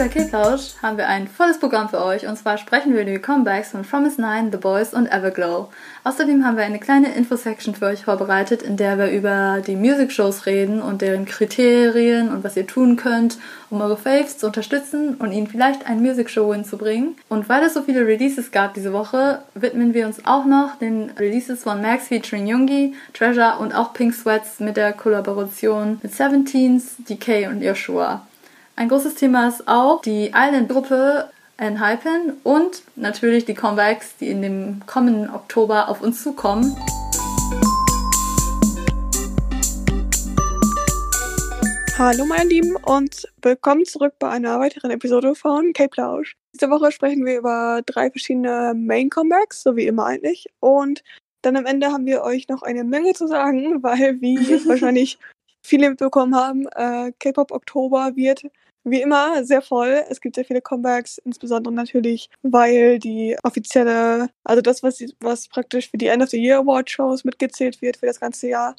bei K-Plausch haben wir ein volles Programm für euch und zwar sprechen wir über die Comebacks von Promise Nine, The Boys und Everglow. Außerdem haben wir eine kleine Info-Section für euch vorbereitet, in der wir über die Music-Shows reden und deren Kriterien und was ihr tun könnt, um eure Faves zu unterstützen und ihnen vielleicht ein Music-Show hinzubringen. Und weil es so viele Releases gab diese Woche, widmen wir uns auch noch den Releases von Max featuring Jungi, Treasure und auch Pink Sweats mit der Kollaboration mit Seventeens, DK und Joshua. Ein großes Thema ist auch die Island-Gruppe Enhypen und natürlich die Comebacks, die in dem kommenden Oktober auf uns zukommen. Hallo meine Lieben und willkommen zurück bei einer weiteren Episode von Cape Plausch. Diese Woche sprechen wir über drei verschiedene Main Comebacks, so wie immer eigentlich. Und dann am Ende haben wir euch noch eine Menge zu sagen, weil, wie wahrscheinlich viele mitbekommen haben, äh, K-Pop Oktober wird wie immer sehr voll. Es gibt sehr viele Comebacks, insbesondere natürlich, weil die offizielle, also das, was, was praktisch für die End of the Year Award Shows mitgezählt wird für das ganze Jahr,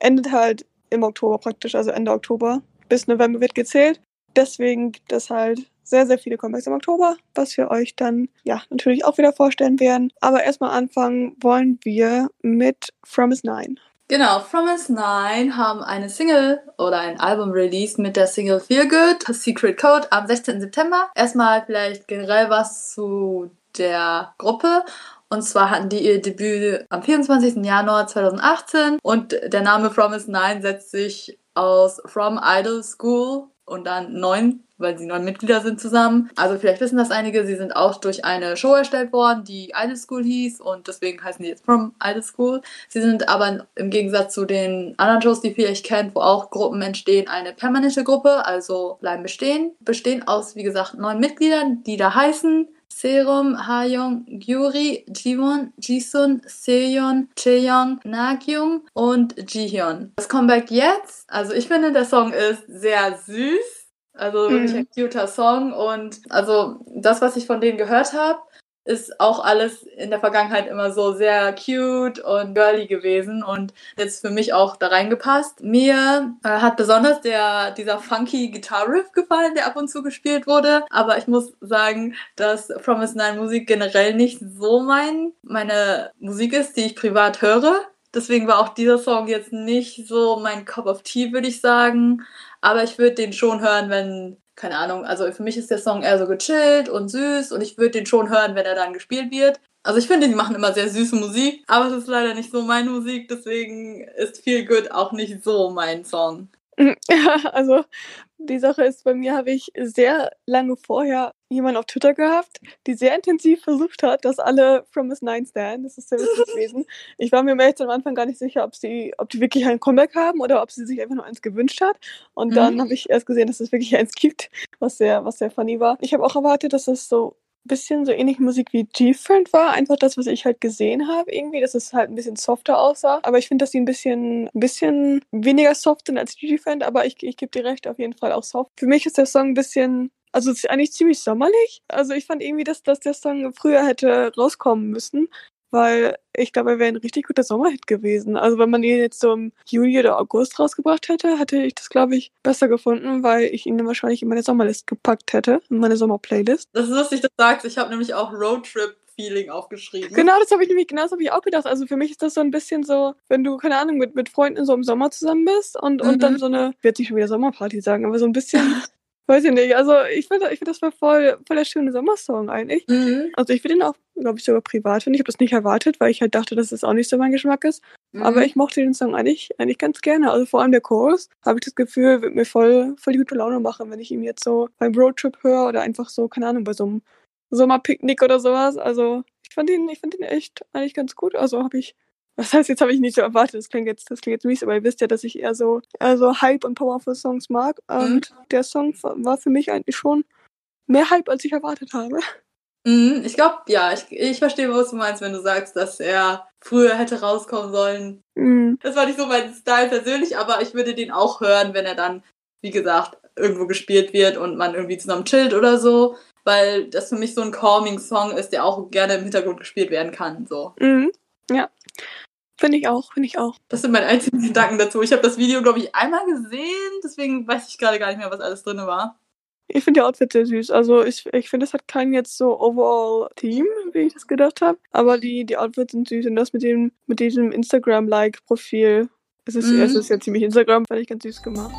endet halt im Oktober praktisch, also Ende Oktober. Bis November wird gezählt. Deswegen gibt es halt sehr, sehr viele Comebacks im Oktober, was wir euch dann ja natürlich auch wieder vorstellen werden. Aber erstmal anfangen wollen wir mit From Is Nine. Genau, From Us Nine haben eine Single oder ein Album released mit der Single Feel Good, Secret Code am 16. September. Erstmal vielleicht generell was zu der Gruppe. Und zwar hatten die ihr Debüt am 24. Januar 2018 und der Name From Us Nine setzt sich aus From Idol School und dann neun weil sie neun Mitglieder sind zusammen. Also vielleicht wissen das einige, sie sind auch durch eine Show erstellt worden, die Idol School hieß und deswegen heißen die jetzt From Idol School. Sie sind aber im Gegensatz zu den anderen Shows, die vielleicht kennt, wo auch Gruppen entstehen, eine permanente Gruppe, also bleiben bestehen. Bestehen aus, wie gesagt, neun Mitgliedern, die da heißen Serum, Hayoung, Gyuri, Jiwon, Jisun, Seyeon, Cheyoung, Nagyung und Jihyun. Das Comeback jetzt, also ich finde, der Song ist sehr süß also wirklich mhm. ein cuter Song. Und also das, was ich von denen gehört habe, ist auch alles in der Vergangenheit immer so sehr cute und girly gewesen und jetzt für mich auch da reingepasst. Mir äh, hat besonders der, dieser funky Guitar-Riff gefallen, der ab und zu gespielt wurde, aber ich muss sagen, dass Promise Nine Musik generell nicht so mein, meine Musik ist, die ich privat höre. Deswegen war auch dieser Song jetzt nicht so mein Cup of Tea, würde ich sagen. Aber ich würde den schon hören, wenn, keine Ahnung, also für mich ist der Song eher so gechillt und süß und ich würde den schon hören, wenn er dann gespielt wird. Also ich finde, die machen immer sehr süße Musik, aber es ist leider nicht so meine Musik, deswegen ist Feel Good auch nicht so mein Song. Ja, also die Sache ist, bei mir habe ich sehr lange vorher jemanden auf Twitter gehabt, die sehr intensiv versucht hat, dass alle From Miss Nine stand. Das ist sehr witzig gewesen. Ich war mir jetzt am Anfang gar nicht sicher, ob sie, ob die wirklich ein Comeback haben oder ob sie sich einfach nur eins gewünscht hat. Und mhm. dann habe ich erst gesehen, dass es wirklich eins gibt, was sehr, was sehr funny war. Ich habe auch erwartet, dass es so bisschen so ähnlich Musik wie G-Friend war. Einfach das, was ich halt gesehen habe irgendwie, dass es halt ein bisschen softer aussah. Aber ich finde, dass sie ein bisschen, ein bisschen weniger soft sind als G-Friend, aber ich, ich gebe dir recht, auf jeden Fall auch soft. Für mich ist der Song ein bisschen also es ist eigentlich ziemlich sommerlich. Also ich fand irgendwie, dass, dass der Song früher hätte rauskommen müssen weil ich glaube, er wäre ein richtig guter Sommerhit gewesen. Also wenn man ihn jetzt so im Juli oder August rausgebracht hätte, hätte ich das, glaube ich, besser gefunden, weil ich ihn wahrscheinlich in meine Sommerlist gepackt hätte, in meine Sommerplaylist. Das ist lustig, dass du sagst. Ich habe nämlich auch Roadtrip Feeling aufgeschrieben. Genau, das habe ich nämlich, genau das habe ich auch gedacht. Also für mich ist das so ein bisschen so, wenn du, keine Ahnung, mit, mit Freunden so im Sommer zusammen bist und, mhm. und dann so eine, wird sich schon wieder Sommerparty sagen, aber so ein bisschen Weiß ich nicht. Also ich finde, ich find, das war voll, voll der schöne Sommersong eigentlich. Mhm. Also ich finde ihn auch, glaube ich, sogar privat finden. Ich habe das nicht erwartet, weil ich halt dachte, dass es auch nicht so mein Geschmack ist. Mhm. Aber ich mochte den Song eigentlich, eigentlich ganz gerne. Also vor allem der Chorus, habe ich das Gefühl, wird mir voll, voll die gute Laune machen, wenn ich ihn jetzt so beim Roadtrip höre oder einfach so, keine Ahnung, bei so einem Sommerpicknick oder sowas. Also ich fand ihn, ich fand ihn echt eigentlich ganz gut. Also habe ich was heißt, jetzt habe ich nicht so erwartet, das klingt jetzt, das klingt jetzt mies, aber ihr wisst ja, dass ich eher so, eher so Hype und Powerful Songs mag. Und mhm. der Song war für mich eigentlich schon mehr Hype, als ich erwartet habe. Mhm, ich glaube, ja, ich, ich verstehe, was du meinst, wenn du sagst, dass er früher hätte rauskommen sollen. Mhm. Das war nicht so mein Style persönlich, aber ich würde den auch hören, wenn er dann, wie gesagt, irgendwo gespielt wird und man irgendwie zusammen chillt oder so, weil das für mich so ein Calming-Song ist, der auch gerne im Hintergrund gespielt werden kann. So. Mhm. Ja. Finde ich auch, finde ich auch. Das sind meine einzigen Gedanken dazu. Ich habe das Video, glaube ich, einmal gesehen, deswegen weiß ich gerade gar nicht mehr, was alles drin war. Ich finde die Outfits sehr süß. Also ich, ich finde, es hat kein jetzt so overall Team, wie ich das gedacht habe. Aber die, die Outfits sind süß und das mit dem, mit diesem Instagram-like-Profil. Es ist, Mhm. es ist ja ziemlich Instagram, fand ich ganz süß gemacht.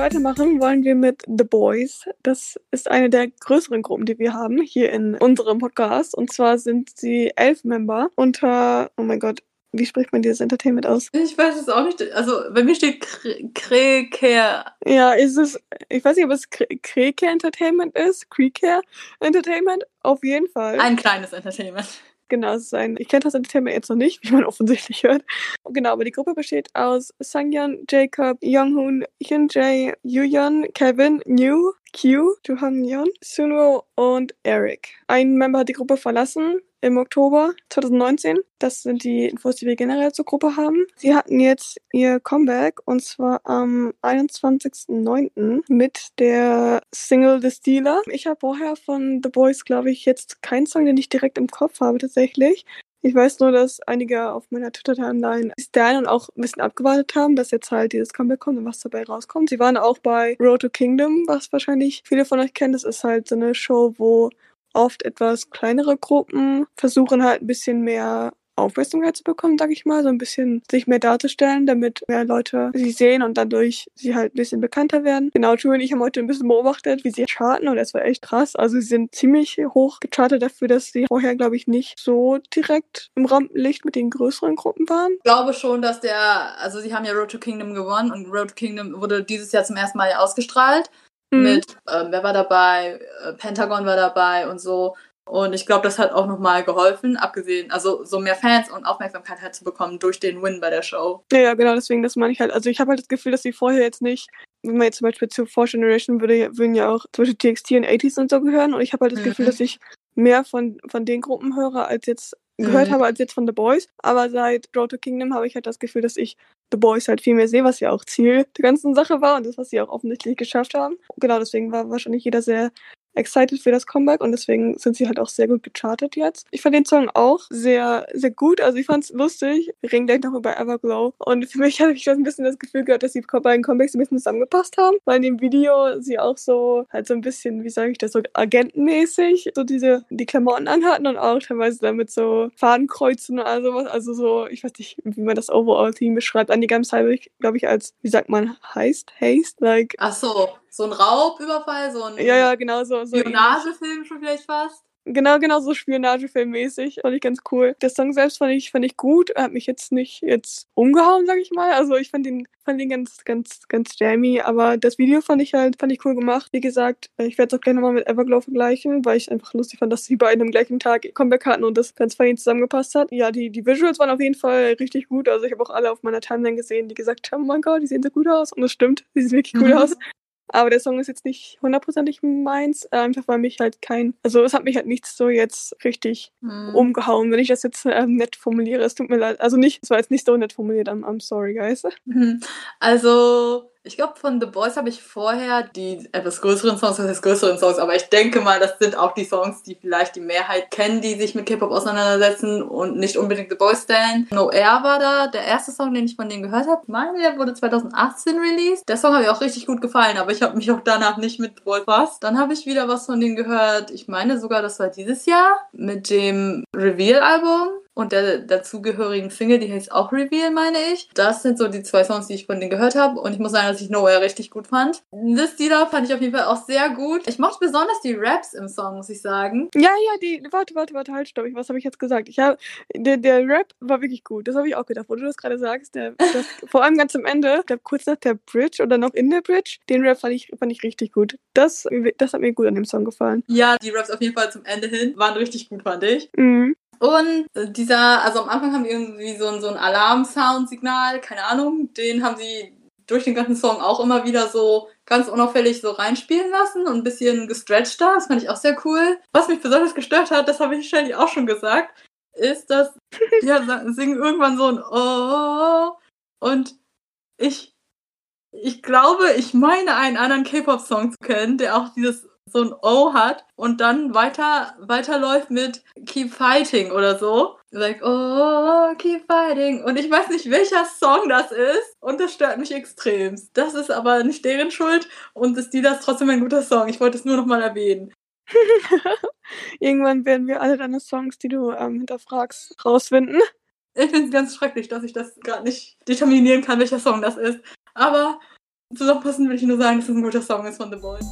Weitermachen wollen wir mit The Boys. Das ist eine der größeren Gruppen, die wir haben hier in unserem Podcast. Und zwar sind sie elf Member unter, oh mein Gott, wie spricht man dieses Entertainment aus? Ich weiß es auch nicht. Also bei mir steht Kreker. Ja, ist es, ich weiß nicht, ob es Kreke Entertainment ist, Kreke Entertainment, auf jeden Fall. Ein kleines Entertainment. Genau, es ist ein, ich kenne das Entertainment jetzt noch nicht, wie man offensichtlich hört. Genau, aber die Gruppe besteht aus Sangyeon, Jacob, Younghoon, Hyunjae, Yuyeon, Kevin, New, Q, Johanyeon, Sunwo und Eric. Ein Member hat die Gruppe verlassen im Oktober 2019. Das sind die Infos, die wir generell zur Gruppe haben. Sie hatten jetzt ihr Comeback und zwar am 21.09. mit der Single The Stealer. Ich habe vorher von The Boys, glaube ich, jetzt keinen Song, den ich direkt im Kopf habe tatsächlich. Ich weiß nur, dass einige auf meiner Twitter-Timeline Stan und auch ein bisschen abgewartet haben, dass jetzt halt dieses Comeback kommt und was dabei rauskommt. Sie waren auch bei Road to Kingdom, was wahrscheinlich viele von euch kennen. Das ist halt so eine Show, wo oft etwas kleinere Gruppen versuchen halt ein bisschen mehr Aufmerksamkeit zu bekommen, sag ich mal, so ein bisschen sich mehr darzustellen, damit mehr Leute sie sehen und dadurch sie halt ein bisschen bekannter werden. Genau, Drew und ich haben heute ein bisschen beobachtet, wie sie charten und das war echt krass. Also sie sind ziemlich hoch gechartet dafür, dass sie vorher, glaube ich, nicht so direkt im Rampenlicht mit den größeren Gruppen waren. Ich glaube schon, dass der, also sie haben ja Road to Kingdom gewonnen und Road to Kingdom wurde dieses Jahr zum ersten Mal ausgestrahlt. Mhm. Mit, ähm, wer war dabei? Äh, Pentagon war dabei und so. Und ich glaube, das hat auch nochmal geholfen, abgesehen, also so mehr Fans und Aufmerksamkeit halt zu bekommen durch den Win bei der Show. Ja, ja, genau, deswegen, das meine ich halt. Also ich habe halt das Gefühl, dass sie vorher jetzt nicht, wenn man jetzt zum Beispiel zu Four Generation würde, würden ja auch zum Beispiel TXT und 80s und so gehören. Und ich habe halt das Mhm. Gefühl, dass ich mehr von, von den Gruppen höre, als jetzt gehört Mhm. habe, als jetzt von The Boys. Aber seit Road to Kingdom habe ich halt das Gefühl, dass ich The Boys halt viel mehr sehe, was ja auch Ziel der ganzen Sache war und das, was sie auch offensichtlich geschafft haben. Genau, deswegen war wahrscheinlich jeder sehr excited für das Comeback und deswegen sind sie halt auch sehr gut gechartet jetzt. Ich fand den Song auch sehr, sehr gut. Also ich fand's lustig. Wir reden gleich noch über Everglow. Und für mich habe ich schon ein bisschen das Gefühl gehabt, dass die beiden Comebacks ein bisschen zusammengepasst haben, weil in dem Video sie auch so halt so ein bisschen, wie sage ich das, so agentenmäßig so diese die Klamotten anhatten und auch teilweise damit so Fadenkreuzen all sowas. Also so, ich weiß nicht, wie man das Overall-Team beschreibt. An die ganz glaube ich, als, wie sagt man, heist, haste, like. Ach so, so ein Raubüberfall, so ein Ja, ja, genau so. so. Spionagefilm schon vielleicht fast. Genau, genau so Spionagefilmmäßig. Fand ich ganz cool. Der Song selbst fand ich, fand ich gut. Er hat mich jetzt nicht jetzt umgehauen, sag ich mal. Also ich fand ihn, fand ihn ganz, ganz, ganz jammy. Aber das Video fand ich halt, fand ich cool gemacht. Wie gesagt, ich werde es auch gleich nochmal mit Everglow vergleichen, weil ich einfach lustig fand, dass die beiden am gleichen Tag Comeback hatten und das ganz fein zusammengepasst hat. Ja, die, die Visuals waren auf jeden Fall richtig gut. Also ich habe auch alle auf meiner Timeline gesehen, die gesagt haben, oh mein Gott, die sehen so gut aus. Und das stimmt, die sehen wirklich gut Mhm. aus. Aber der Song ist jetzt nicht hundertprozentig meins, äh, einfach weil mich halt kein, also es hat mich halt nichts so jetzt richtig Hm. umgehauen, wenn ich das jetzt ähm, nett formuliere. Es tut mir leid. Also nicht, es war jetzt nicht so nett formuliert, I'm, I'm sorry, guys. Also, ich glaube, von The Boys habe ich vorher die etwas größeren Songs, das heißt größeren Songs, aber ich denke mal, das sind auch die Songs, die vielleicht die Mehrheit kennen, die sich mit K-Pop auseinandersetzen und nicht unbedingt The Boys stellen. No Air war da, der erste Song, den ich von denen gehört habe. Meine, der wurde 2018 released. Der Song hat mir auch richtig gut gefallen, aber ich habe mich auch danach nicht mit befasst. Dann habe ich wieder was von denen gehört. Ich meine sogar, das war dieses Jahr mit dem Reveal-Album und der dazugehörigen Single, die heißt auch Reveal, meine ich. Das sind so die zwei Songs, die ich von denen gehört habe. Und ich muss sagen, dass ich Nowhere richtig gut fand. Das Lieder fand ich auf jeden Fall auch sehr gut. Ich mochte besonders die Raps im Song, muss ich sagen. Ja, ja, die, warte, warte, warte, halt, stopp. Was habe ich jetzt gesagt? Ich habe, der, der Rap war wirklich gut. Das habe ich auch gedacht, wo du das gerade sagst. Der, das, vor allem ganz am Ende, ich glaub, kurz nach der Bridge oder noch in der Bridge, den Rap fand ich, fand ich richtig gut. Das, das hat mir gut an dem Song gefallen. Ja, die Raps auf jeden Fall zum Ende hin waren richtig gut, fand ich. Mhm. Und dieser, also am Anfang haben die irgendwie so ein, so ein Alarm-Sound-Signal, keine Ahnung, den haben sie durch den ganzen Song auch immer wieder so ganz unauffällig so reinspielen lassen und ein bisschen gestretcht da. Das fand ich auch sehr cool. Was mich besonders gestört hat, das habe ich wahrscheinlich auch schon gesagt, ist, dass die singen irgendwann so ein Oh und ich, ich glaube, ich meine einen anderen K-Pop-Song zu kennen, der auch dieses so ein O hat und dann weiter weiterläuft mit Keep Fighting oder so. Like, oh, keep fighting. Und ich weiß nicht, welcher Song das ist. Und das stört mich extrem. Das ist aber nicht deren Schuld. Und ist die das trotzdem ein guter Song. Ich wollte es nur nochmal erwähnen. Irgendwann werden wir alle deine Songs, die du ähm, hinterfragst, rausfinden. Ich finde es ganz schrecklich, dass ich das gerade nicht determinieren kann, welcher Song das ist. Aber zusammenfassend will ich nur sagen, dass es ein guter Song ist von The Boys.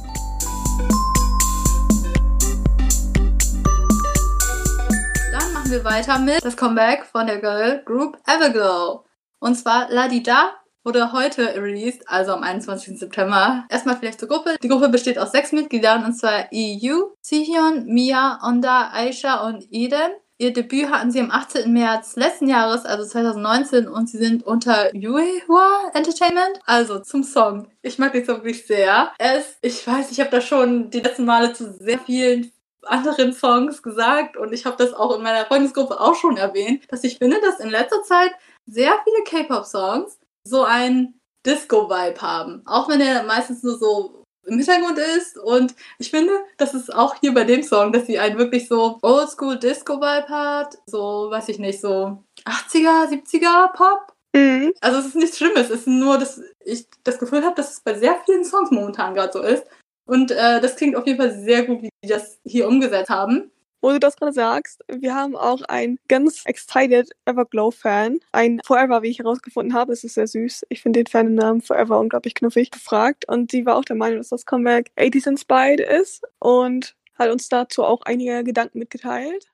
Machen wir weiter mit das Comeback von der Girl Group Everglow. Und zwar La Di Da wurde heute released, also am 21. September. Erstmal vielleicht zur Gruppe. Die Gruppe besteht aus sechs Mitgliedern, und zwar EU, Sihyun, Mia, Onda, Aisha und Eden. Ihr Debüt hatten sie am 18. März letzten Jahres, also 2019, und sie sind unter Yuehua Entertainment. Also zum Song. Ich mag den Song wirklich sehr. Es, ich weiß, ich habe da schon die letzten Male zu sehr vielen anderen Songs gesagt und ich habe das auch in meiner Freundesgruppe auch schon erwähnt, dass ich finde, dass in letzter Zeit sehr viele K-Pop-Songs so einen Disco-Vibe haben. Auch wenn er meistens nur so im Hintergrund ist. Und ich finde, das ist auch hier bei dem Song, dass sie einen wirklich so Oldschool Disco-Vibe hat. So, weiß ich nicht, so 80er, 70er Pop. Mhm. Also es ist nichts Schlimmes, es ist nur, dass ich das Gefühl habe, dass es bei sehr vielen Songs momentan gerade so ist. Und äh, das klingt auf jeden Fall sehr gut, wie die das hier umgesetzt haben. Wo du das gerade sagst, wir haben auch einen ganz excited Everglow-Fan, ein Forever, wie ich herausgefunden habe, es ist sehr süß. Ich finde den Fan-Namen Forever unglaublich knuffig gefragt und sie war auch der Meinung, dass das Comeback 80s inspired ist und hat uns dazu auch einige Gedanken mitgeteilt.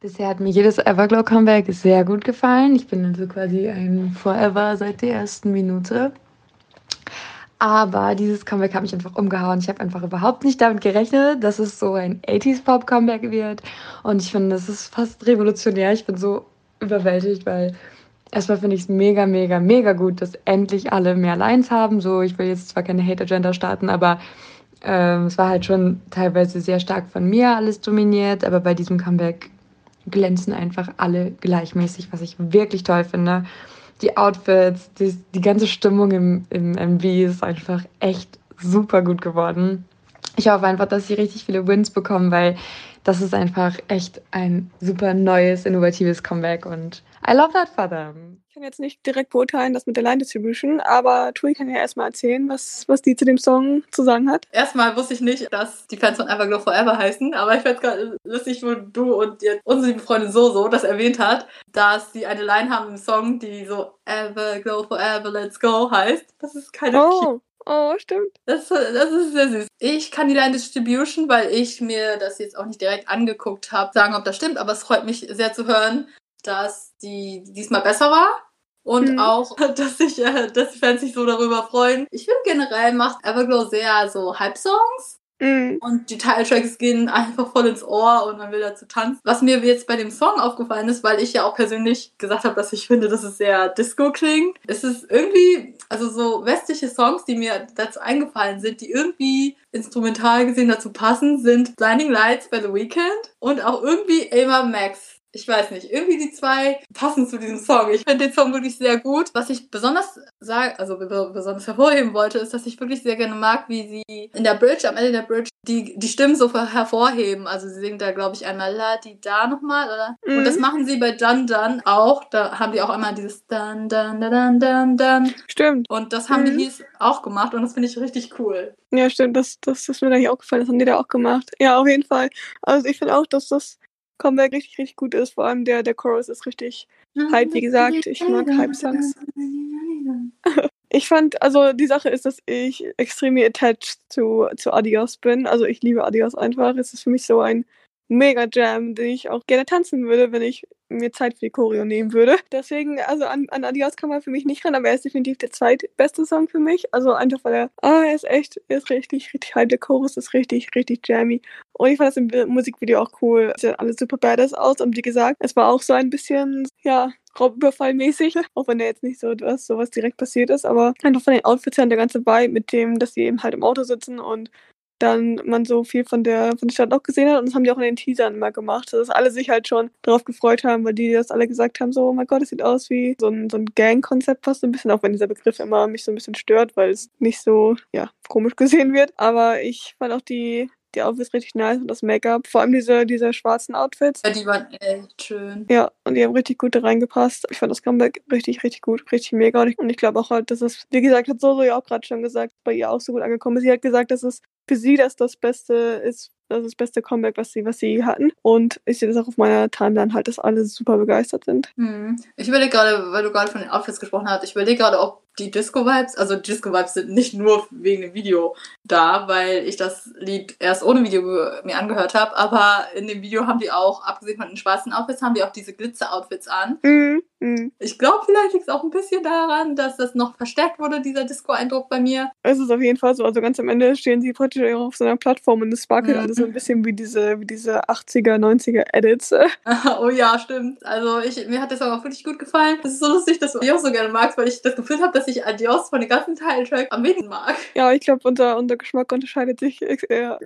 Bisher hat mir jedes Everglow Comeback sehr gut gefallen. Ich bin also quasi ein Forever seit der ersten Minute. Aber dieses Comeback hat mich einfach umgehauen. Ich habe einfach überhaupt nicht damit gerechnet, dass es so ein 80s-Pop-Comeback wird. Und ich finde, das ist fast revolutionär. Ich bin so überwältigt, weil erstmal finde ich es mega, mega, mega gut, dass endlich alle mehr Lines haben. So, ich will jetzt zwar keine Hate-Agenda starten, aber ähm, es war halt schon teilweise sehr stark von mir alles dominiert. Aber bei diesem Comeback glänzen einfach alle gleichmäßig, was ich wirklich toll finde die Outfits, die, die ganze Stimmung im, im MV ist einfach echt super gut geworden. Ich hoffe einfach, dass sie richtig viele Wins bekommen, weil das ist einfach echt ein super neues, innovatives Comeback und I love that for them. Ich kann jetzt nicht direkt beurteilen, das mit der Line Distribution, aber Tui kann ja erstmal erzählen, was, was die zu dem Song zu sagen hat. Erstmal wusste ich nicht, dass die Fans von Everglow Forever heißen, aber ich fand es gerade lustig, wo du und jetzt unsere liebe Freundin Soso das erwähnt hat, dass sie eine Line haben im Song, die so Everglow Forever, let's go heißt. Das ist keine Oh. Oh, stimmt. Das, das ist sehr süß. Ich kann die Line Distribution, weil ich mir das jetzt auch nicht direkt angeguckt habe, sagen, ob das stimmt, aber es freut mich sehr zu hören, dass die diesmal besser war. Und mhm. auch, dass sich, äh, dass die Fans sich so darüber freuen. Ich finde generell macht Everglow sehr so Hype-Songs. Mhm. Und die Titeltracks gehen einfach voll ins Ohr und man will dazu tanzen. Was mir jetzt bei dem Song aufgefallen ist, weil ich ja auch persönlich gesagt habe, dass ich finde, dass es sehr Disco klingt. Es ist irgendwie, also so westliche Songs, die mir dazu eingefallen sind, die irgendwie instrumental gesehen dazu passen, sind Blinding Lights by The Weeknd und auch irgendwie Ava Max ich weiß nicht, irgendwie die zwei passen zu diesem Song. Ich finde den Song wirklich sehr gut. Was ich besonders sagen, also besonders hervorheben wollte, ist, dass ich wirklich sehr gerne mag, wie sie in der Bridge, am Ende der Bridge, die, die Stimmen so hervorheben. Also sie singen da, glaube ich, einmal La di da nochmal, oder? Mhm. Und das machen sie bei Dun Dun auch. Da haben die auch einmal dieses Dun Dun Dun Dun Dun Dun. Stimmt. Und das haben mhm. die hier auch gemacht und das finde ich richtig cool. Ja, stimmt. Das, das ist mir gleich auch gefallen. Das haben die da auch gemacht. Ja, auf jeden Fall. Also ich finde auch, dass das Comeback richtig, richtig gut ist. Vor allem der, der Chorus ist richtig Hype, wie gesagt. Ich mag Hype-Songs. ich fand, also die Sache ist, dass ich extrem attached zu, zu Adios bin. Also ich liebe Adios einfach. Es ist für mich so ein Mega Jam, den ich auch gerne tanzen würde, wenn ich mir Zeit für die Choreo nehmen würde. Deswegen, also an, an Adios kann man für mich nicht ran, aber er ist definitiv der zweitbeste Song für mich. Also einfach, weil er, ah, er ist echt, er ist richtig, richtig hype. Der Chorus ist richtig, richtig jammy. Und ich fand das im Musikvideo auch cool. Es sieht alles super badass aus. Und wie gesagt, es war auch so ein bisschen, ja, Raubüberfallmäßig, auch wenn da jetzt nicht so was, sowas direkt passiert ist, aber einfach von den Outfits her und der ganze Vibe mit dem, dass sie eben halt im Auto sitzen und dann man so viel von der, von der Stadt auch gesehen hat. Und das haben die auch in den Teasern immer gemacht, dass alle sich halt schon darauf gefreut haben, weil die das alle gesagt haben, so, oh mein Gott, es sieht aus wie so ein, so ein Gang-Konzept fast so ein bisschen, auch wenn dieser Begriff immer mich so ein bisschen stört, weil es nicht so, ja, komisch gesehen wird. Aber ich fand auch die, die Outfits richtig nice und das Make-up. Vor allem diese, diese schwarzen Outfits. Ja, die waren echt schön. Ja, und die haben richtig gut da reingepasst. Ich fand das Comeback richtig, richtig gut, richtig mega. Und ich, und ich glaube auch halt, dass es, wie gesagt, hat Soso ja auch gerade schon gesagt, bei ihr auch so gut angekommen ist. Sie hat gesagt, dass es für sie das das Beste ist, das ist das beste Comeback, was sie, was sie hatten. Und ich sehe das auch auf meiner Timeline halt, dass alle super begeistert sind. Hm. Ich überlege gerade, weil du gerade von den Outfits gesprochen hast, ich überlege gerade, ob die Disco-Vibes, also Disco-Vibes sind nicht nur wegen dem Video da, weil ich das Lied erst ohne Video mir angehört habe, aber in dem Video haben die auch, abgesehen von den schwarzen Outfits, haben die auch diese Glitzer-Outfits an. Mhm. Mhm. Ich glaube, vielleicht liegt es auch ein bisschen daran, dass das noch verstärkt wurde, dieser Disco-Eindruck bei mir. Es ist auf jeden Fall so. Also ganz am Ende stehen sie praktisch auf so einer Plattform und es sparkelt Mhm. alles so ein bisschen wie diese, wie diese 80er, 90er Edits. oh ja, stimmt. Also ich, mir hat der Song auch wirklich gut gefallen. Das ist so lustig, dass du Adios so gerne magst, weil ich das Gefühl habe, dass ich Adios von den ganzen Titeltrack am wenigsten mag. Ja, ich glaube, unser, unser Geschmack unterscheidet sich sehr.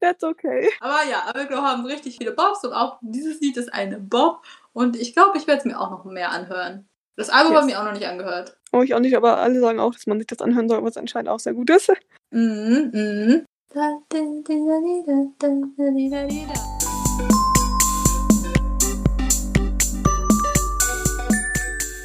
That's okay. Aber ja, Aviglo haben richtig viele Bobs und auch dieses Lied ist eine Bob. Und ich glaube, ich werde es mir auch noch mehr anhören. Das Album Yes. habe ich auch noch nicht angehört. Oh, ich auch nicht, aber alle sagen auch, dass man sich das anhören soll, was anscheinend auch sehr gut ist. Mhm, mhm. Da,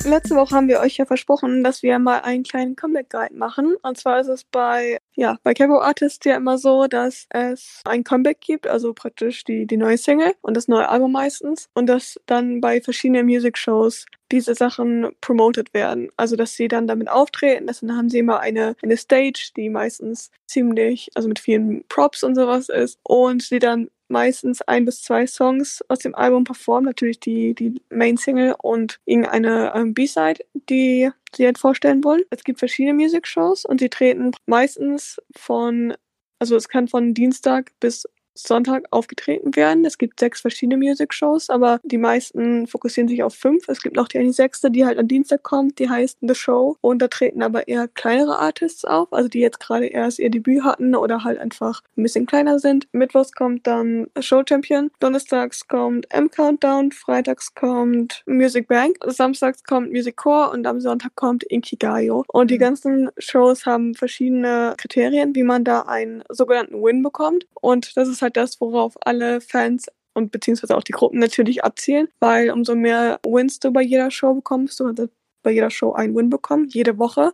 Letzte Woche haben wir euch ja versprochen, dass wir mal einen kleinen Comeback-Guide machen. Und zwar ist es bei, ja, bei Cabo Artists ja immer so, dass es ein Comeback gibt, also praktisch die, die neue Single und das neue Album meistens. Und dass dann bei verschiedenen Music-Shows diese Sachen promoted werden. Also, dass sie dann damit auftreten. Das, dann haben sie immer eine, eine Stage, die meistens ziemlich, also mit vielen Props und sowas ist. Und sie dann meistens ein bis zwei Songs aus dem Album performen. Natürlich die, die Main Single und irgendeine ähm, B-Side, die sie halt vorstellen wollen. Es gibt verschiedene Music Shows und sie treten meistens von, also es kann von Dienstag bis Sonntag aufgetreten werden. Es gibt sechs verschiedene Music Shows, aber die meisten fokussieren sich auf fünf. Es gibt noch die eine sechste, die halt am Dienstag kommt, die heißt The Show. Und da treten aber eher kleinere Artists auf, also die jetzt gerade erst ihr Debüt hatten oder halt einfach ein bisschen kleiner sind. Mittwochs kommt dann Show Champion, donnerstags kommt M Countdown, freitags kommt Music Bank, samstags kommt Music Core und am Sonntag kommt Inkigayo. Und die Mhm. ganzen Shows haben verschiedene Kriterien, wie man da einen sogenannten Win bekommt. Und das ist halt das, worauf alle Fans und beziehungsweise auch die Gruppen natürlich abzielen, weil umso mehr Wins du bei jeder Show bekommst, du hast bei jeder Show einen Win bekommen, jede Woche.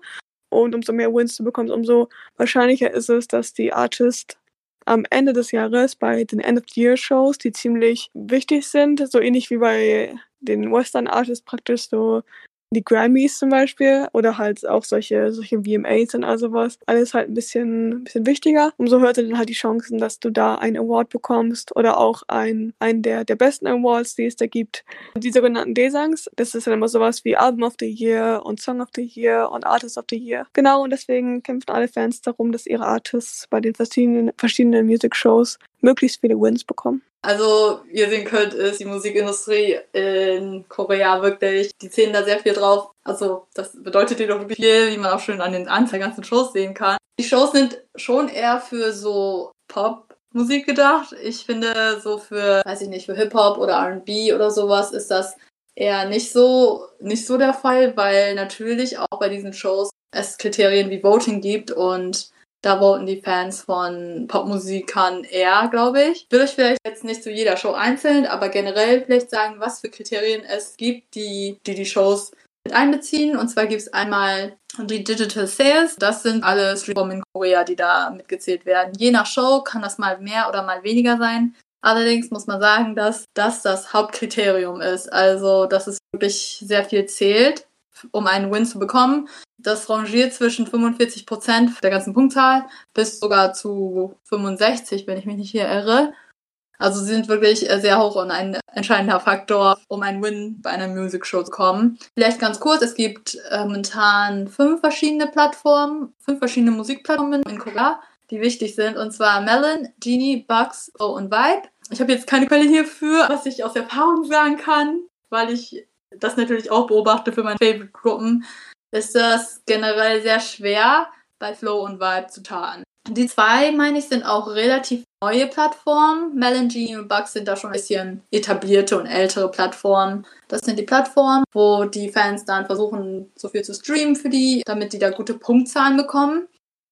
Und umso mehr Wins du bekommst, umso wahrscheinlicher ist es, dass die Artist am Ende des Jahres bei den End-of-the-Year-Shows, die ziemlich wichtig sind, so ähnlich wie bei den Western-Artists praktisch so die Grammys zum Beispiel oder halt auch solche, solche VMAs und all sowas. Alles halt ein bisschen, bisschen wichtiger. Umso höher sind dann halt die Chancen, dass du da einen Award bekommst oder auch ein, einen der, der besten Awards, die es da gibt. Die sogenannten D-Songs, das ist dann immer sowas wie Album of the Year und Song of the Year und Artist of the Year. Genau, und deswegen kämpfen alle Fans darum, dass ihre Artists bei den verschiedenen, verschiedenen Music Shows möglichst viele Wins bekommen. Also, wie ihr sehen könnt, ist die Musikindustrie in Korea wirklich, die zählen da sehr viel drauf. Also, das bedeutet dir doch wirklich viel, wie man auch schön an den Anzeigen ganzen Shows sehen kann. Die Shows sind schon eher für so Pop-Musik gedacht. Ich finde, so für, weiß ich nicht, für Hip-Hop oder RB oder sowas ist das eher nicht so, nicht so der Fall, weil natürlich auch bei diesen Shows es Kriterien wie Voting gibt und da voten die Fans von Popmusikern eher, glaube ich. Ich will euch vielleicht jetzt nicht zu jeder Show einzeln, aber generell vielleicht sagen, was für Kriterien es gibt, die die, die Shows mit einbeziehen. Und zwar gibt es einmal die Digital Sales. Das sind alle Streamformen in Korea, die da mitgezählt werden. Je nach Show kann das mal mehr oder mal weniger sein. Allerdings muss man sagen, dass das das Hauptkriterium ist. Also, dass es wirklich sehr viel zählt, um einen Win zu bekommen. Das rangiert zwischen 45 Prozent der ganzen Punktzahl bis sogar zu 65, wenn ich mich nicht hier irre. Also sie sind wirklich sehr hoch und ein entscheidender Faktor, um einen Win bei einer Music Show zu kommen. Vielleicht ganz kurz, es gibt äh, momentan fünf verschiedene Plattformen, fünf verschiedene Musikplattformen in Korea, die wichtig sind. Und zwar Melon, Genie, Bugs, Flow und Vibe. Ich habe jetzt keine Quelle hierfür, was ich aus Erfahrung sagen kann, weil ich das natürlich auch beobachte für meine Favorite-Gruppen ist das generell sehr schwer, bei Flow und Vibe zu tarnen. Die zwei, meine ich, sind auch relativ neue Plattformen. Melody und Bugs sind da schon ein bisschen etablierte und ältere Plattformen. Das sind die Plattformen, wo die Fans dann versuchen, so viel zu streamen für die, damit die da gute Punktzahlen bekommen.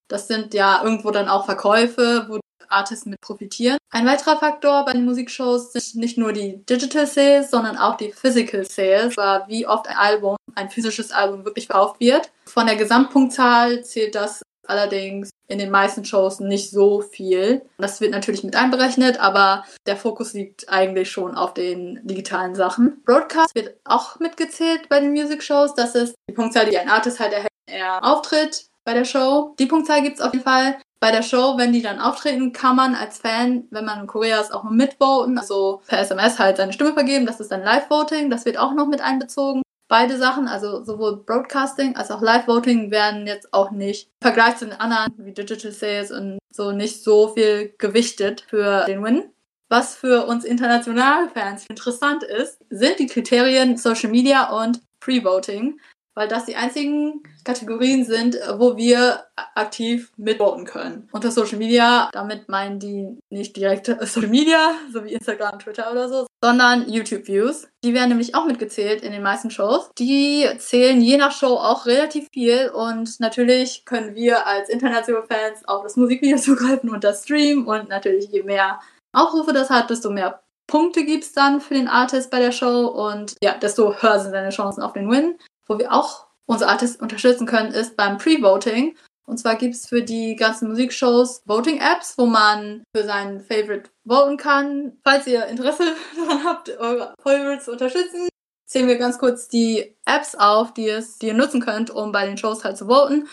Das sind ja irgendwo dann auch Verkäufe, wo Artists mit profitieren. Ein weiterer Faktor bei den Musikshows sind nicht nur die Digital Sales, sondern auch die Physical Sales, war wie oft ein Album, ein physisches Album wirklich verkauft wird. Von der Gesamtpunktzahl zählt das allerdings in den meisten Shows nicht so viel. Das wird natürlich mit einberechnet, aber der Fokus liegt eigentlich schon auf den digitalen Sachen. Broadcast wird auch mitgezählt bei den Music Shows. Das ist die Punktzahl, die ein Artist halt erhält, er auftritt bei der Show. Die Punktzahl gibt es auf jeden Fall. Bei der Show, wenn die dann auftreten, kann man als Fan, wenn man in Korea ist, auch mitvoten. Also per SMS halt seine Stimme vergeben. Das ist dann Live-Voting. Das wird auch noch mit einbezogen. Beide Sachen, also sowohl Broadcasting als auch Live-Voting, werden jetzt auch nicht im Vergleich zu den anderen wie Digital Sales und so nicht so viel gewichtet für den Win. Was für uns internationale Fans interessant ist, sind die Kriterien Social Media und Pre-Voting weil das die einzigen Kategorien sind, wo wir aktiv mitvoten können. Unter Social Media, damit meinen die nicht direkt Social Media, so wie Instagram, Twitter oder so, sondern YouTube-Views. Die werden nämlich auch mitgezählt in den meisten Shows. Die zählen je nach Show auch relativ viel und natürlich können wir als internationale Fans auf das Musikvideo zugreifen und das Stream und natürlich je mehr Aufrufe das hat, desto mehr Punkte gibt es dann für den Artist bei der Show und ja, desto höher sind seine Chancen auf den Win wo wir auch unsere Artists unterstützen können, ist beim Pre-Voting. Und zwar gibt es für die ganzen Musikshows Voting-Apps, wo man für seinen Favorite voten kann. Falls ihr Interesse daran habt, eure Favorites zu unterstützen, zählen wir ganz kurz die Apps auf, die, es, die ihr nutzen könnt, um bei den Shows halt zu voten.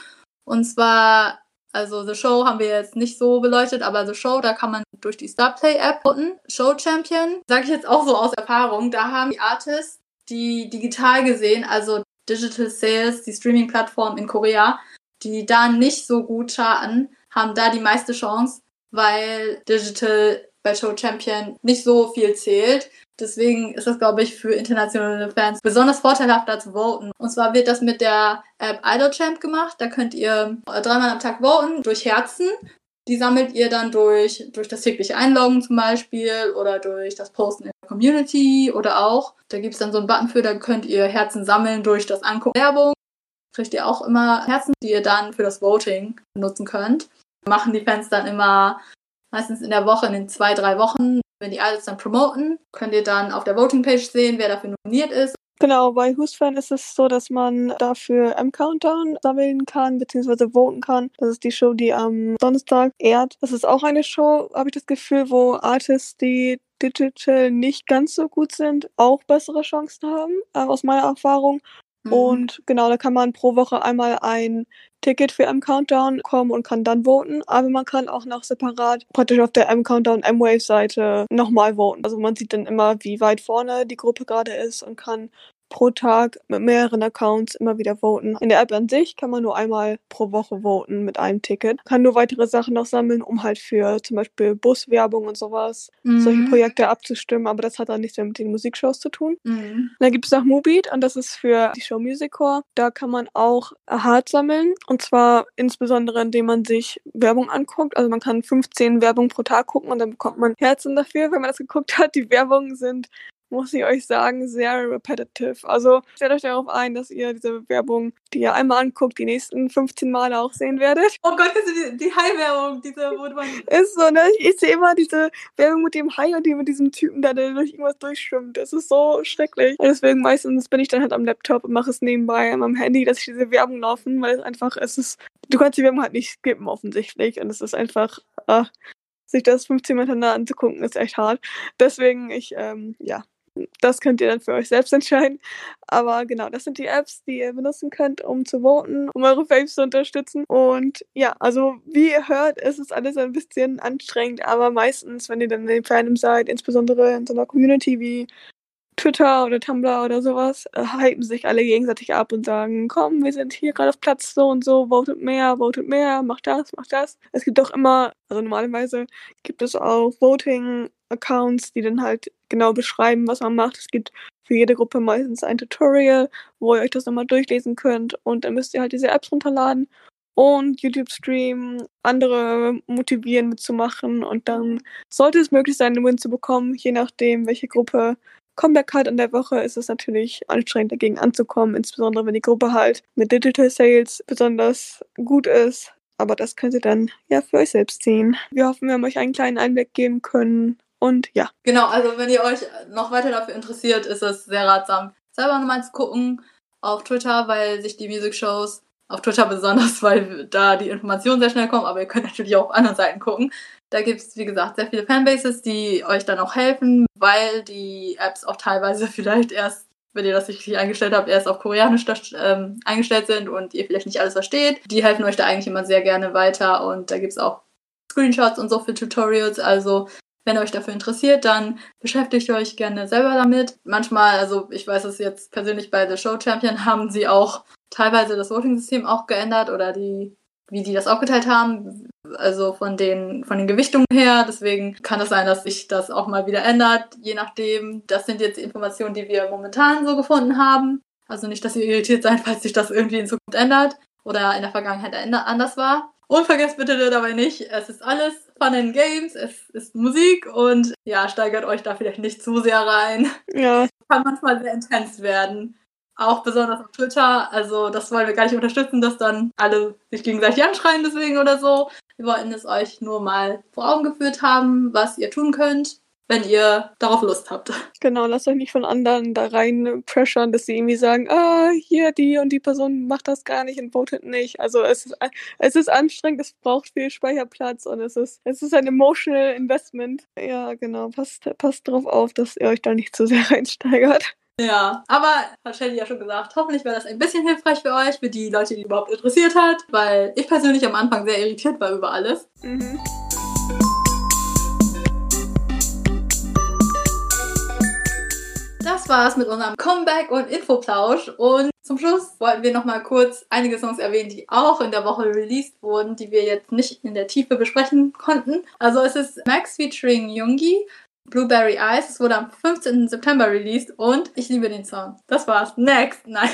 Und zwar, also The Show haben wir jetzt nicht so beleuchtet, aber The Show, da kann man durch die Starplay-App voten. Show Champion, sage ich jetzt auch so aus Erfahrung, da haben die Artists, die digital gesehen, also Digital Sales, die Streaming-Plattform in Korea, die da nicht so gut charten, haben da die meiste Chance, weil Digital bei Show Champion nicht so viel zählt. Deswegen ist das, glaube ich, für internationale Fans besonders vorteilhaft, da zu voten. Und zwar wird das mit der App Idol Champ gemacht. Da könnt ihr dreimal am Tag voten durch Herzen. Die sammelt ihr dann durch, durch das tägliche Einloggen zum Beispiel oder durch das Posten in der Community oder auch. Da gibt es dann so einen Button für, da könnt ihr Herzen sammeln durch das Angucken Werbung. Kriegt ihr auch immer Herzen, die ihr dann für das Voting benutzen könnt. Machen die Fans dann immer meistens in der Woche, in den zwei, drei Wochen, wenn die alles dann promoten, könnt ihr dann auf der Voting-Page sehen, wer dafür nominiert ist Genau, bei Who's ist es so, dass man dafür M-Countdown sammeln kann, beziehungsweise voten kann. Das ist die Show, die am Donnerstag ehrt. Das ist auch eine Show, habe ich das Gefühl, wo Artists, die digital nicht ganz so gut sind, auch bessere Chancen haben, äh, aus meiner Erfahrung. Mhm. Und genau, da kann man pro Woche einmal ein Ticket für M-Countdown kommen und kann dann voten. Aber man kann auch noch separat praktisch auf der M-Countdown M-Wave-Seite nochmal voten. Also man sieht dann immer, wie weit vorne die Gruppe gerade ist und kann pro Tag mit mehreren Accounts immer wieder voten. In der App an sich kann man nur einmal pro Woche voten mit einem Ticket. Kann nur weitere Sachen noch sammeln, um halt für zum Beispiel Buswerbung und sowas, mhm. solche Projekte abzustimmen, aber das hat dann nichts mehr mit den Musikshows zu tun. Mhm. Dann gibt es noch Mobeat und das ist für die Show Music Core. Da kann man auch hart sammeln und zwar insbesondere, indem man sich Werbung anguckt. Also man kann 15 Werbung pro Tag gucken und dann bekommt man Herzen dafür, wenn man das geguckt hat. Die Werbungen sind muss ich euch sagen, sehr repetitive. Also stellt euch darauf ein, dass ihr diese Werbung, die ihr einmal anguckt, die nächsten 15 Male auch sehen werdet. Oh Gott, das ist die, die Hai-Werbung, diese, wo man. Ist so, ne? Ich, ich sehe immer diese Werbung mit dem Hai und die mit diesem Typen, der, der durch irgendwas durchschwimmt. Das ist so schrecklich. Und deswegen meistens bin ich dann halt am Laptop und mache es nebenbei an meinem Handy, dass ich diese Werbung laufen, weil es einfach, es ist, du kannst die Werbung halt nicht skippen offensichtlich und es ist einfach, äh, sich das 15 Mal hintereinander anzugucken, ist echt hart. Deswegen, ich, ähm, ja, das könnt ihr dann für euch selbst entscheiden. Aber genau, das sind die Apps, die ihr benutzen könnt, um zu voten, um eure Faves zu unterstützen. Und ja, also wie ihr hört, ist es alles ein bisschen anstrengend, aber meistens, wenn ihr dann in dem Fandom seid, insbesondere in so einer Community wie Twitter oder Tumblr oder sowas, äh, hypen sich alle gegenseitig ab und sagen, komm, wir sind hier gerade auf Platz so und so, votet mehr, votet mehr, macht das, macht das. Es gibt auch immer, also normalerweise gibt es auch Voting-Accounts, die dann halt genau beschreiben, was man macht. Es gibt für jede Gruppe meistens ein Tutorial, wo ihr euch das nochmal durchlesen könnt und dann müsst ihr halt diese Apps runterladen und YouTube streamen, andere motivieren mitzumachen und dann sollte es möglich sein, einen Win zu bekommen, je nachdem, welche Gruppe Comeback halt in der Woche ist es natürlich anstrengend dagegen anzukommen, insbesondere wenn die Gruppe halt mit Digital Sales besonders gut ist. aber das könnt ihr dann ja für euch selbst sehen. Wir hoffen, wir haben euch einen kleinen Einblick geben können. Und ja. Genau, also wenn ihr euch noch weiter dafür interessiert, ist es sehr ratsam, selber nochmal zu gucken auf Twitter, weil sich die Music-Shows auf Twitter besonders, weil da die Informationen sehr schnell kommen, aber ihr könnt natürlich auch auf anderen Seiten gucken. Da gibt es, wie gesagt, sehr viele Fanbases, die euch dann auch helfen, weil die Apps auch teilweise vielleicht erst, wenn ihr das richtig eingestellt habt, erst auf Koreanisch ähm, eingestellt sind und ihr vielleicht nicht alles versteht. Die helfen euch da eigentlich immer sehr gerne weiter und da gibt es auch Screenshots und so für Tutorials. Also wenn euch dafür interessiert, dann beschäftigt euch gerne selber damit. Manchmal, also ich weiß es jetzt persönlich bei The Show Champion, haben sie auch teilweise das Voting-System auch geändert oder die, wie die das aufgeteilt haben. Also von den, von den Gewichtungen her. Deswegen kann es sein, dass sich das auch mal wieder ändert, je nachdem. Das sind jetzt Informationen, die wir momentan so gefunden haben. Also nicht, dass ihr irritiert seid, falls sich das irgendwie in Zukunft ändert oder in der Vergangenheit anders war. Und vergesst bitte dabei nicht, es ist alles Fun and Games, es ist Musik und ja, steigert euch da vielleicht nicht zu sehr rein. Ja. Kann manchmal sehr intens werden. Auch besonders auf Twitter. Also das wollen wir gar nicht unterstützen, dass dann alle sich gegenseitig anschreien deswegen oder so. Wir wollten es euch nur mal vor Augen geführt haben, was ihr tun könnt wenn ihr darauf Lust habt. Genau, lasst euch nicht von anderen da rein pressern, dass sie irgendwie sagen, ah, hier die und die Person macht das gar nicht und votet nicht. Also es ist, es ist anstrengend, es braucht viel Speicherplatz und es ist, es ist ein emotional Investment. Ja, genau, passt, passt drauf auf, dass ihr euch da nicht zu sehr reinsteigert. Ja, aber hat Shelly ja schon gesagt, hoffentlich war das ein bisschen hilfreich für euch, für die Leute, die überhaupt interessiert hat, weil ich persönlich am Anfang sehr irritiert war über alles. Mhm. Das war's mit unserem Comeback und Infoplausch. Und zum Schluss wollten wir noch mal kurz einige Songs erwähnen, die auch in der Woche released wurden, die wir jetzt nicht in der Tiefe besprechen konnten. Also es ist Max featuring Jungi, Blueberry Eyes. Es wurde am 15. September released und ich liebe den Song. Das war's. Next. Nein.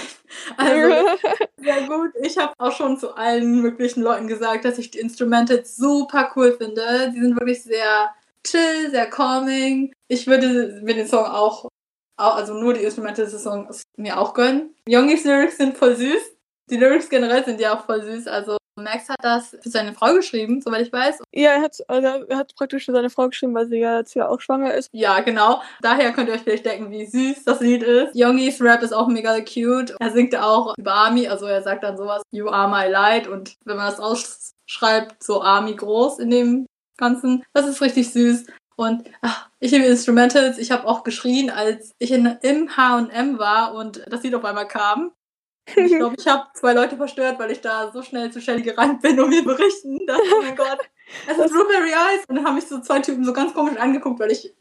Also, sehr gut. Ich habe auch schon zu allen möglichen Leuten gesagt, dass ich die Instrumentals super cool finde. Sie sind wirklich sehr chill, sehr calming. Ich würde mir den Song auch also nur die instrumentale Saison mir auch gönnen. Youngis Lyrics sind voll süß. Die Lyrics generell sind ja auch voll süß. Also Max hat das für seine Frau geschrieben, soweit ich weiß. Ja, er hat, also er hat praktisch für seine Frau geschrieben, weil sie ja jetzt ja auch schwanger ist. Ja, genau. Daher könnt ihr euch vielleicht denken, wie süß das Lied ist. Youngis Rap ist auch mega cute. Er singt auch über Army, also er sagt dann sowas, You are my light. Und wenn man das ausschreibt, so Army groß in dem Ganzen. Das ist richtig süß. Und ach, ich liebe Instrumentals. Ich habe auch geschrien, als ich in, im H&M war und das Lied auf einmal kam. Ich glaube, ich habe zwei Leute verstört, weil ich da so schnell zu Shelly gerannt bin, um mir berichten, dass, oh mein Gott, es ist Blueberry Eyes. Und dann haben mich so zwei Typen so ganz komisch angeguckt, weil ich,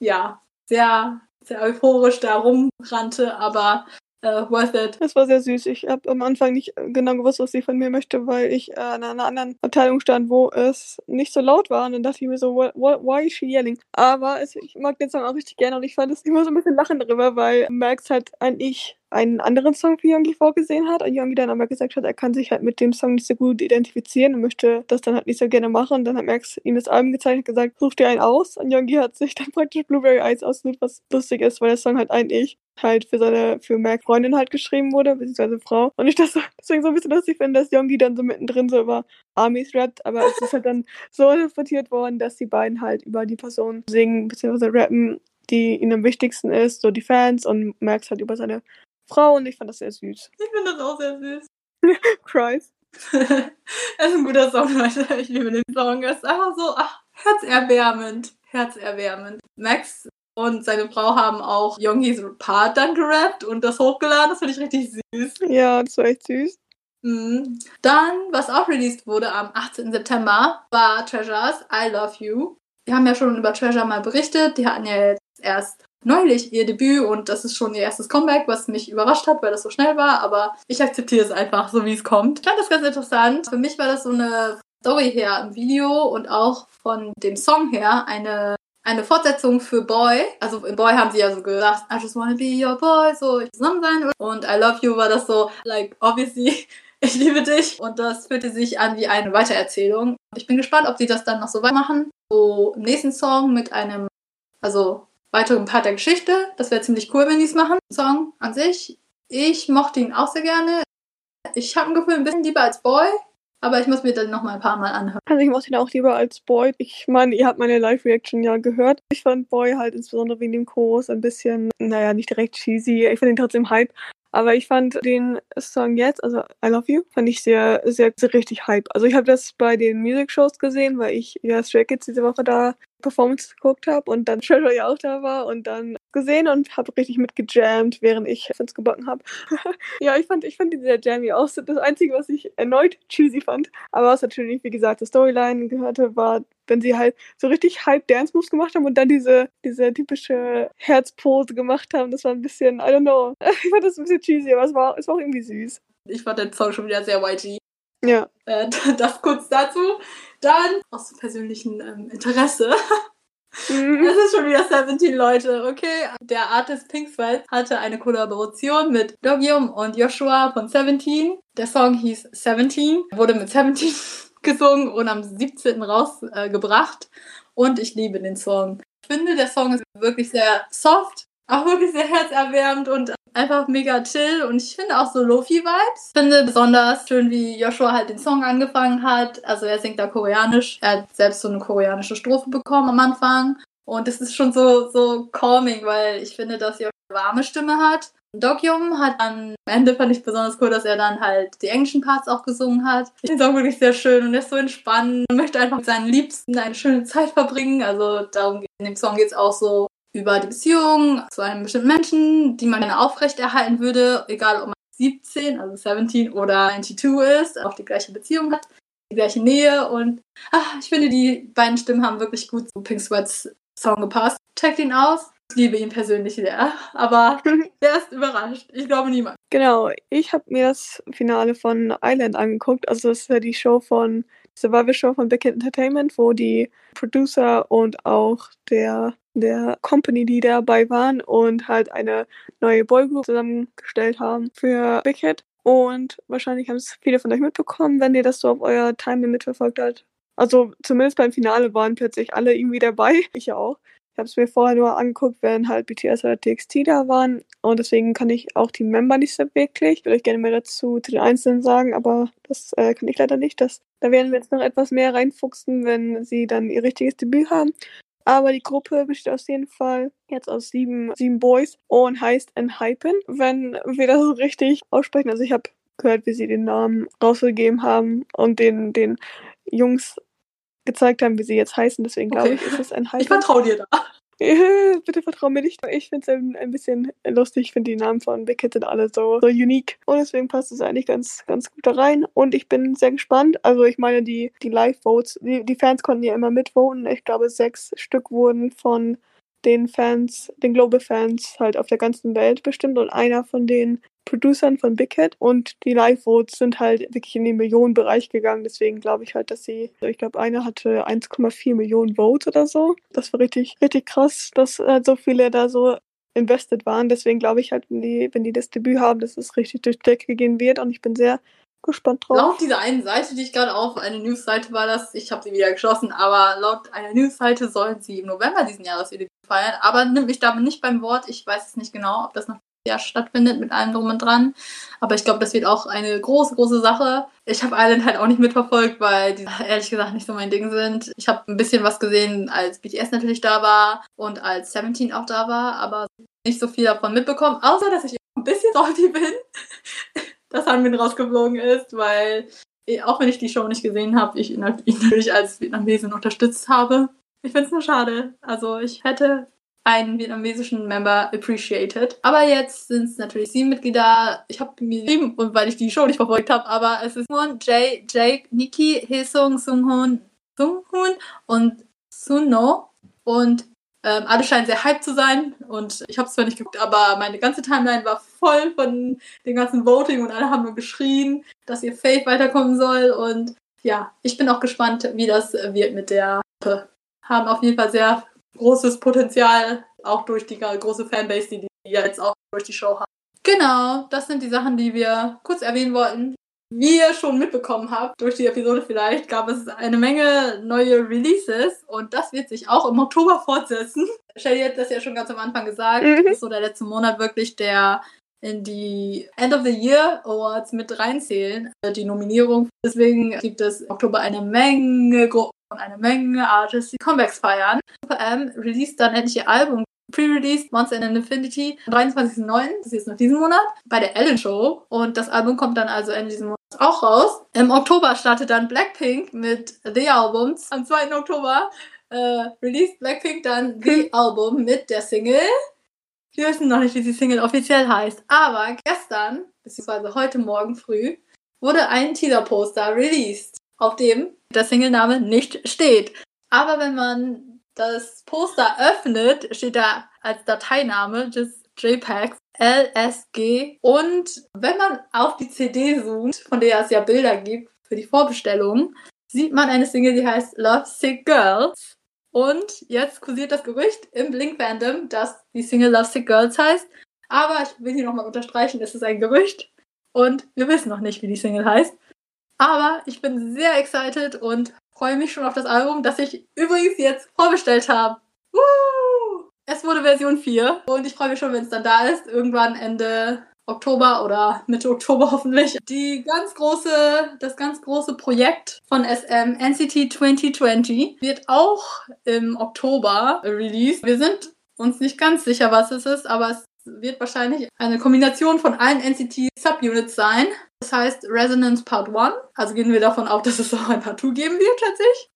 ja, sehr, sehr euphorisch da rumrannte. Aber Uh, worth it. Das war sehr süß. Ich habe am Anfang nicht genau gewusst, was sie von mir möchte, weil ich äh, in einer anderen Abteilung stand, wo es nicht so laut war. Und dann dachte ich mir so, why is she yelling? Aber es, ich mag den Song auch richtig gerne und ich fand es immer so ein bisschen lachen darüber, weil Max halt eigentlich einen anderen Song für Youngie vorgesehen hat und Youngie dann aber gesagt hat, er kann sich halt mit dem Song nicht so gut identifizieren und möchte das dann halt nicht so gerne machen. Und dann hat Max ihm das Album gezeigt und gesagt, such dir einen aus. Und Youngie hat sich dann praktisch Blueberry Eyes ausgesucht, was lustig ist, weil der Song halt eigentlich halt für seine, für Max Freundin halt geschrieben wurde, beziehungsweise Frau. Und ich das so, deswegen so ein bisschen lustig finde, dass Youngie dann so mittendrin so über Armies rappt, aber es ist halt dann so interpretiert worden, dass die beiden halt über die Person singen, beziehungsweise rappen, die ihnen am wichtigsten ist, so die Fans und Max halt über seine Frau und ich fand das sehr süß. Ich finde das auch sehr süß. Cries. das ist ein guter Song, Leute. Ich liebe den Song. Es ist einfach so ach, herzerwärmend. Herzerwärmend. Max und seine Frau haben auch Yongis Part dann gerappt und das hochgeladen. Das finde ich richtig süß. Ja, das war echt süß. Mhm. Dann, was auch released wurde am 18. September, war Treasures I Love You. Wir haben ja schon über Treasure mal berichtet. Die hatten ja jetzt erst neulich ihr Debüt und das ist schon ihr erstes Comeback, was mich überrascht hat, weil das so schnell war, aber ich akzeptiere es einfach so, wie es kommt. Ich fand das ganz interessant. Für mich war das so eine Story her im Video und auch von dem Song her eine eine Fortsetzung für Boy. Also in Boy haben sie ja so gesagt, I just wanna be your boy, so ich zusammen sein. Und I love you war das so, like, obviously, ich liebe dich. Und das fühlte sich an wie eine Weitererzählung. Ich bin gespannt, ob sie das dann noch so weitermachen. So im nächsten Song mit einem, also weiteren Part der Geschichte. Das wäre ziemlich cool, wenn die es machen. Song an sich. Ich mochte ihn auch sehr gerne. Ich habe ein Gefühl, ein bisschen lieber als Boy. Aber ich muss mir dann noch mal ein paar Mal anhören. Also ich mochte ihn auch lieber als Boy. Ich meine, ihr habt meine Live-Reaction ja gehört. Ich fand Boy halt insbesondere wegen dem Chorus ein bisschen, naja, nicht direkt cheesy. Ich fand ihn trotzdem Hype. Aber ich fand den Song jetzt, also I Love You, fand ich sehr, sehr, sehr richtig hype. Also ich habe das bei den Music-Shows gesehen, weil ich ja Stray Kids diese Woche da Performance geguckt habe und dann Treasure ja auch da war und dann gesehen und habe richtig mitgejammt, während ich Fans gebacken habe. ja, ich fand, ich fand die sehr jammy aus. Das Einzige, was ich erneut cheesy fand, aber was natürlich, wie gesagt, das Storyline gehörte, war, wenn sie halt so richtig Hype Dance Moves gemacht haben und dann diese, diese typische Herzpose gemacht haben. Das war ein bisschen, I don't know. Ich fand das ein bisschen cheesy, aber es war, es war auch irgendwie süß. Ich fand den Song schon wieder sehr YG. Ja. Äh, das kurz dazu. Dann aus persönlichem ähm, Interesse. Mhm. Es ist schon wieder 17 Leute, okay. Der Artist Pink Sweat hatte eine Kollaboration mit Dogyum und Joshua von 17. Der Song hieß 17, wurde mit 17 gesungen und am 17. rausgebracht. und ich liebe den Song. Ich finde, der Song ist wirklich sehr soft, auch wirklich sehr herzerwärmend und einfach mega chill und ich finde auch so Lofi-Vibes. Finde besonders schön, wie Joshua halt den Song angefangen hat. Also er singt da koreanisch. Er hat selbst so eine koreanische Strophe bekommen am Anfang. Und es ist schon so, so calming, weil ich finde, dass Joshua eine warme Stimme hat. Dokyum hat am Ende fand ich besonders cool, dass er dann halt die englischen Parts auch gesungen hat. Ich finde den Song wirklich sehr schön und er ist so entspannt und möchte einfach mit seinen Liebsten eine schöne Zeit verbringen. Also darum geht in dem Song geht es auch so über die Beziehung zu einem bestimmten Menschen, die man gerne aufrechterhalten würde, egal ob man 17, also 17 oder 92 ist, auch die gleiche Beziehung hat, die gleiche Nähe und ach, ich finde, die beiden Stimmen haben wirklich gut zu Pink Sweats Song gepasst. Checkt ihn aus. Ich liebe ihn persönlich sehr, aber der ist überrascht. Ich glaube niemand. Genau, ich habe mir das Finale von Island angeguckt. Also das ist ja die Show von Survivor Show von Beckett Entertainment, wo die Producer und auch der der Company, die dabei waren und halt eine neue Boygroup zusammengestellt haben für Big Hit. Und wahrscheinlich haben es viele von euch mitbekommen, wenn ihr das so auf euer Timeline mitverfolgt habt. Also zumindest beim Finale waren plötzlich alle irgendwie dabei. Ich ja auch. Ich habe es mir vorher nur angeguckt, wenn halt BTS oder TXT da waren. Und deswegen kann ich auch die Member nicht so wirklich. Ich würde euch gerne mehr dazu zu den Einzelnen sagen, aber das äh, kann ich leider nicht. Das, da werden wir jetzt noch etwas mehr reinfuchsen, wenn sie dann ihr richtiges Debüt haben. Aber die Gruppe besteht auf jeden Fall jetzt aus sieben, sieben Boys und heißt Enhypen, wenn wir das so richtig aussprechen. Also ich habe gehört, wie sie den Namen rausgegeben haben und den, den Jungs gezeigt haben, wie sie jetzt heißen. Deswegen glaube Okay. ich, ist es Enhypen. Ich vertraue dir da. Bitte vertrau mir nicht. Ich finde es ein, ein bisschen lustig. Ich finde die Namen von Big Hit sind alle so, so unique. Und deswegen passt es eigentlich ganz, ganz gut da rein. Und ich bin sehr gespannt. Also ich meine, die, die Live-Votes, die, die Fans konnten ja immer mitvoten. Ich glaube, sechs Stück wurden von den Fans, den Global-Fans halt auf der ganzen Welt bestimmt und einer von den Producern von Big Hit und die Live-Votes sind halt wirklich in den Millionenbereich gegangen. Deswegen glaube ich halt, dass sie, ich glaube, einer hatte 1,4 Millionen Votes oder so. Das war richtig, richtig krass, dass halt so viele da so invested waren. Deswegen glaube ich halt, wenn die, wenn die das Debüt haben, dass es richtig durch die Decke gehen wird und ich bin sehr gespannt drauf. Laut dieser einen Seite, die ich gerade auf, eine Newsseite war das, ich habe sie wieder geschlossen, aber laut einer Newsseite sollen sie im November diesen Jahres ihr Debüt feiern. Aber nimm mich damit nicht beim Wort. Ich weiß es nicht genau, ob das noch Jahr stattfindet mit allem drum und dran. Aber ich glaube, das wird auch eine große, große Sache. Ich habe Island halt auch nicht mitverfolgt, weil die ehrlich gesagt nicht so mein Ding sind. Ich habe ein bisschen was gesehen, als BTS natürlich da war und als 17 auch da war, aber nicht so viel davon mitbekommen, außer dass ich ein bisschen salty bin, dass Hanbin rausgeflogen ist, weil eh, auch wenn ich die Show nicht gesehen habe, ich ihn natürlich als Vietnamesin unterstützt habe. Ich finde es nur schade. Also ich hätte einen vietnamesischen Member appreciated. Aber jetzt sind es natürlich sieben Mitglieder. Ich habe mir sieben, und weil ich die Show nicht verfolgt habe, aber es ist Moon, Jay, Jake, Nikki, Hesung, Sunghoon, Sunghoon und Sunno. Und ähm, alle scheinen sehr hyped zu sein. Und ich habe es zwar nicht geguckt, aber meine ganze Timeline war voll von dem ganzen Voting und alle haben nur geschrien, dass ihr Faith weiterkommen soll. Und ja, ich bin auch gespannt, wie das wird mit der. Haben auf jeden Fall sehr großes Potenzial, auch durch die große Fanbase, die die jetzt auch durch die Show haben. Genau, das sind die Sachen, die wir kurz erwähnen wollten. Wie ihr schon mitbekommen habt, durch die Episode vielleicht, gab es eine Menge neue Releases und das wird sich auch im Oktober fortsetzen. Shelly hat das ja schon ganz am Anfang gesagt. Mhm. Das ist so der letzte Monat wirklich, der in die End of the Year Awards mit reinzählen, äh, die Nominierung. Deswegen gibt es im Oktober eine Menge und eine Menge Artists, die Comebacks feiern. Super M released dann endlich ihr Album pre-released Monster in Infinity am 23.09., das ist jetzt noch diesen Monat, bei der Ellen Show. Und das Album kommt dann also Ende diesen Monats auch raus. Im Oktober startet dann Blackpink mit The Albums. Am 2. Oktober äh, released Blackpink dann The Album mit der Single. Wir wissen noch nicht, wie die Single offiziell heißt. Aber gestern, beziehungsweise heute Morgen früh, wurde ein Teaser-Poster released, auf dem der Single-Name nicht steht. Aber wenn man das Poster öffnet, steht da als Dateiname des JPEGs LSG. Und wenn man auf die CD zoomt, von der es ja Bilder gibt für die Vorbestellung, sieht man eine Single, die heißt Love Sick Girls. Und jetzt kursiert das Gerücht im Blink-Fandom, dass die Single Love Sick Girls heißt. Aber ich will hier nochmal unterstreichen, es ist ein Gerücht. Und wir wissen noch nicht, wie die Single heißt. Aber ich bin sehr excited und freue mich schon auf das Album, das ich übrigens jetzt vorbestellt habe. Woo! Es wurde Version 4 und ich freue mich schon, wenn es dann da ist. Irgendwann Ende Oktober oder Mitte Oktober hoffentlich. Die ganz große, das ganz große Projekt von SM NCT 2020 wird auch im Oktober released. Wir sind uns nicht ganz sicher, was es ist, aber es wird wahrscheinlich eine Kombination von allen NCT Subunits sein. Das heißt Resonance Part 1. Also gehen wir davon aus, dass es auch ein Part 2 geben wird, tatsächlich.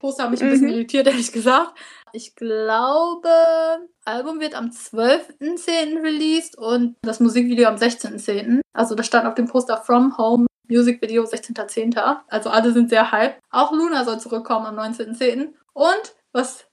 Poster hat mich ein bisschen mhm. irritiert, ehrlich gesagt. Ich glaube, Album wird am 12.10. released und das Musikvideo am 16.10. Also da stand auf dem Poster From Home Music Video 16.10. Also alle sind sehr hype. Auch Luna soll zurückkommen am 19.10. Und was,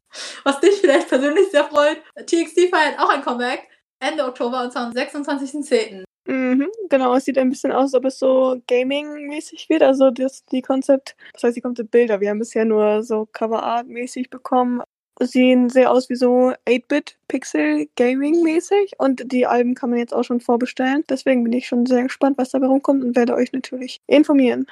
was dich vielleicht persönlich sehr freut, TXT feiert auch ein Comeback Ende Oktober und zwar am 26.10. Mhm, genau, es sieht ein bisschen aus, als ob es so Gaming-mäßig wird. Also das, die Konzept, das heißt, die Konzeptbilder, wir haben bisher nur so Cover-Art-mäßig bekommen. Sehen sehr aus wie so 8-Bit-Pixel-Gaming-mäßig und die Alben kann man jetzt auch schon vorbestellen. Deswegen bin ich schon sehr gespannt, was dabei rumkommt und werde euch natürlich informieren.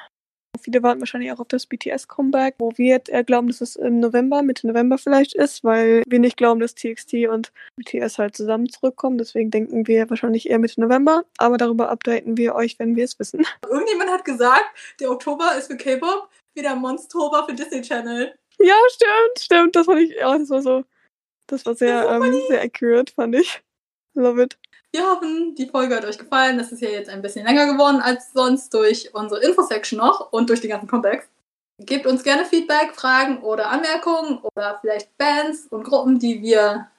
Viele warten wahrscheinlich auch auf das BTS-Comeback, wo wir jetzt eher glauben, dass es im November, Mitte November vielleicht ist, weil wir nicht glauben, dass TXT und BTS halt zusammen zurückkommen. Deswegen denken wir wahrscheinlich eher Mitte November. Aber darüber updaten wir euch, wenn wir es wissen. Irgendjemand hat gesagt, der Oktober ist für K-Pop wie der Monstober für Disney Channel. Ja, stimmt, stimmt. Das fand ich, ja, das war so, das war sehr, das ähm, sehr accurate, fand ich. Love it. Wir hoffen, die Folge hat euch gefallen. Das ist ja jetzt ein bisschen länger geworden als sonst durch unsere Infosection noch und durch die ganzen Comebacks. Gebt uns gerne Feedback, Fragen oder Anmerkungen oder vielleicht Bands und Gruppen, die wir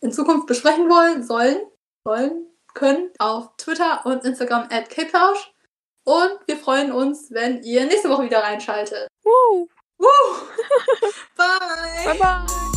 in Zukunft besprechen wollen, sollen, wollen, können auf Twitter und Instagram at Capetausch. Und wir freuen uns, wenn ihr nächste Woche wieder reinschaltet. Woo! Woo! bye! Bye bye!